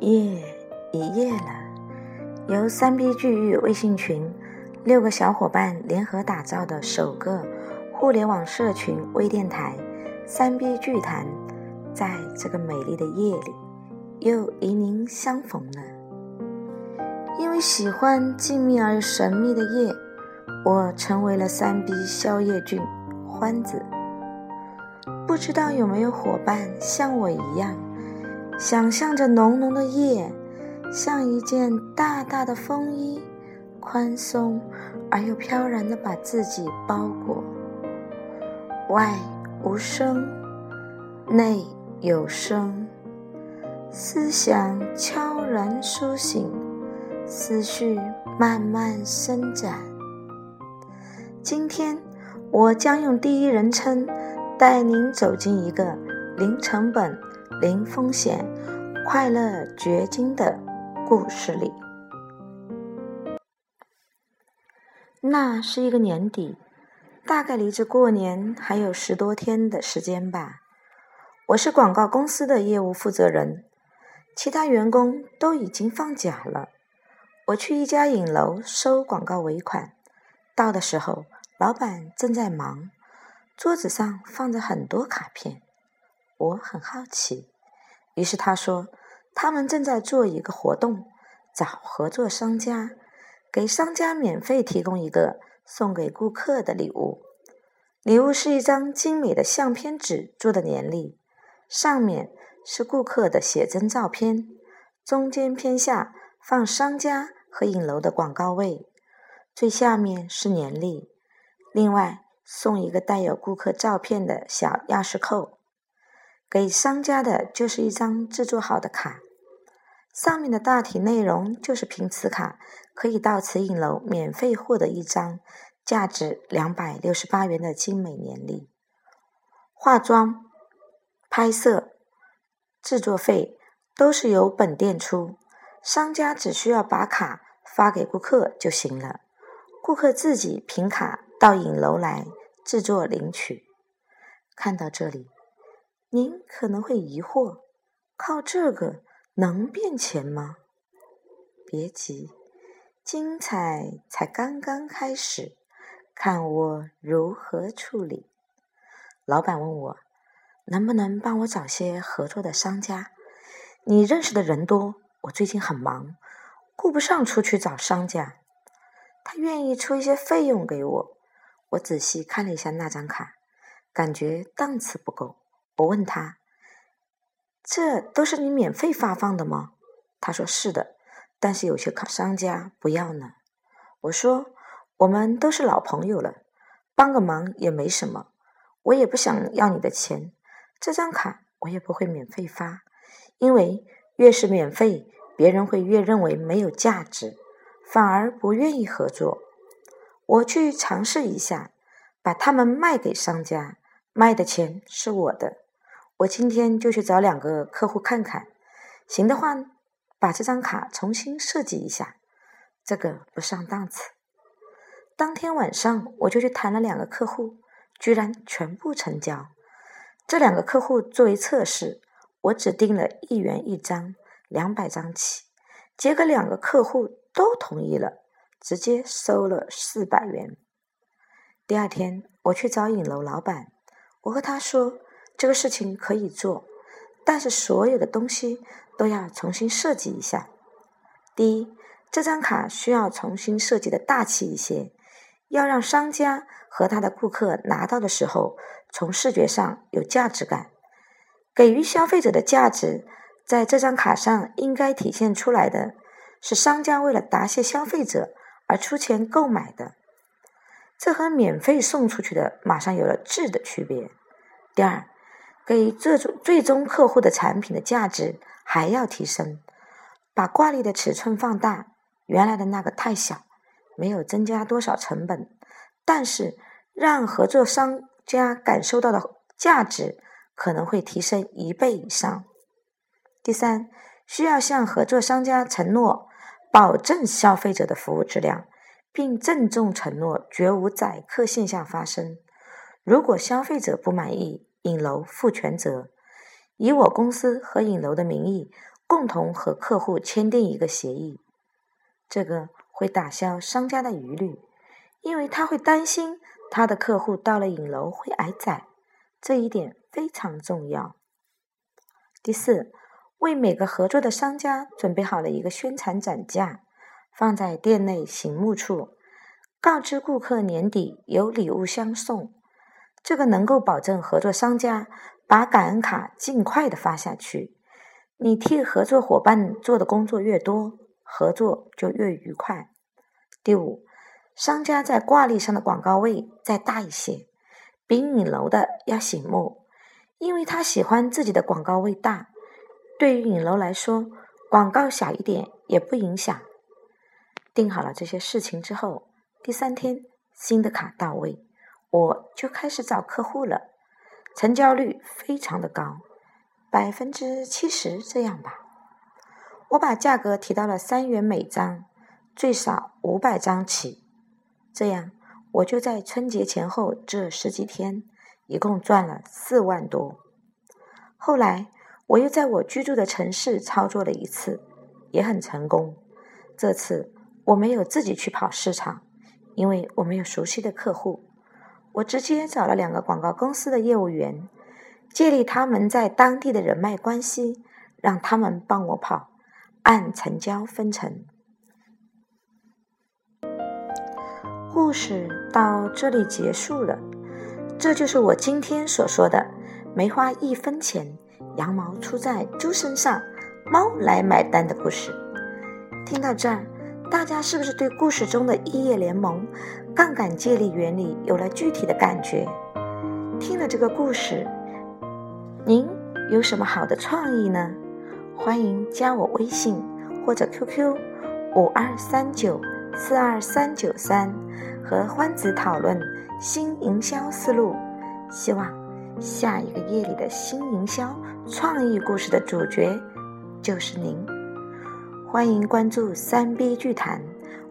夜一夜了，由三 B 聚域微信群六个小伙伴联合打造的首个互联网社群微电台“三 B 聚谈”，在这个美丽的夜里，又与您相逢了。因为喜欢静谧而神秘的夜，我成为了三 B 宵夜君欢子。不知道有没有伙伴像我一样？想象着浓浓的夜，像一件大大的风衣，宽松而又飘然的把自己包裹。外无声，内有声，思想悄然苏醒，思绪慢慢伸展。今天，我将用第一人称带您走进一个零成本。零风险、快乐掘金的故事里，那是一个年底，大概离着过年还有十多天的时间吧。我是广告公司的业务负责人，其他员工都已经放假了。我去一家影楼收广告尾款，到的时候，老板正在忙，桌子上放着很多卡片。我很好奇，于是他说：“他们正在做一个活动，找合作商家，给商家免费提供一个送给顾客的礼物。礼物是一张精美的相片纸做的年历，上面是顾客的写真照片，中间偏下放商家和影楼的广告位，最下面是年历。另外送一个带有顾客照片的小钥匙扣。”给商家的就是一张制作好的卡，上面的大体内容就是凭此卡可以到此影楼免费获得一张价值两百六十八元的精美年历。化妆、拍摄、制作费都是由本店出，商家只需要把卡发给顾客就行了，顾客自己凭卡到影楼来制作领取。看到这里。您可能会疑惑：靠这个能变钱吗？别急，精彩才刚刚开始，看我如何处理。老板问我，能不能帮我找些合作的商家？你认识的人多，我最近很忙，顾不上出去找商家。他愿意出一些费用给我。我仔细看了一下那张卡，感觉档次不够。我问他：“这都是你免费发放的吗？”他说：“是的，但是有些商家不要呢。”我说：“我们都是老朋友了，帮个忙也没什么。我也不想要你的钱，这张卡我也不会免费发，因为越是免费，别人会越认为没有价值，反而不愿意合作。我去尝试一下，把它们卖给商家，卖的钱是我的。”我今天就去找两个客户看看，行的话，把这张卡重新设计一下，这个不上档次。当天晚上我就去谈了两个客户，居然全部成交。这两个客户作为测试，我只定了一元一张，两百张起。结果两个客户都同意了，直接收了四百元。第二天我去找影楼老板，我和他说。这个事情可以做，但是所有的东西都要重新设计一下。第一，这张卡需要重新设计的大气一些，要让商家和他的顾客拿到的时候，从视觉上有价值感。给予消费者的价值，在这张卡上应该体现出来的是商家为了答谢消费者而出钱购买的，这和免费送出去的马上有了质的区别。第二。给这种最终客户的产品的价值还要提升，把挂历的尺寸放大，原来的那个太小，没有增加多少成本，但是让合作商家感受到的价值可能会提升一倍以上。第三，需要向合作商家承诺保证消费者的服务质量，并郑重承诺绝无宰客现象发生。如果消费者不满意，影楼负全责，以我公司和影楼的名义共同和客户签订一个协议。这个会打消商家的疑虑，因为他会担心他的客户到了影楼会挨宰，这一点非常重要。第四，为每个合作的商家准备好了一个宣传展架，放在店内醒目处，告知顾客年底有礼物相送。这个能够保证合作商家把感恩卡尽快的发下去。你替合作伙伴做的工作越多，合作就越愉快。第五，商家在挂历上的广告位再大一些，比影楼的要醒目，因为他喜欢自己的广告位大。对于影楼来说，广告小一点也不影响。定好了这些事情之后，第三天新的卡到位。我就开始找客户了，成交率非常的高，百分之七十这样吧。我把价格提到了三元每张，最少五百张起。这样，我就在春节前后这十几天，一共赚了四万多。后来，我又在我居住的城市操作了一次，也很成功。这次我没有自己去跑市场，因为我没有熟悉的客户。我直接找了两个广告公司的业务员，借力他们在当地的人脉关系，让他们帮我跑，按成交分成。故事到这里结束了，这就是我今天所说的没花一分钱，羊毛出在猪身上，猫来买单的故事。听到这儿。大家是不是对故事中的异业联盟、杠杆借力原理有了具体的感觉？听了这个故事，您有什么好的创意呢？欢迎加我微信或者 QQ 五二三九四二三九三，和欢子讨论新营销思路。希望下一个夜里的新营销创意故事的主角就是您。欢迎关注三 B 剧谈，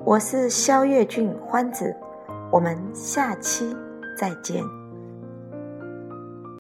我是肖月俊欢子，我们下期再见。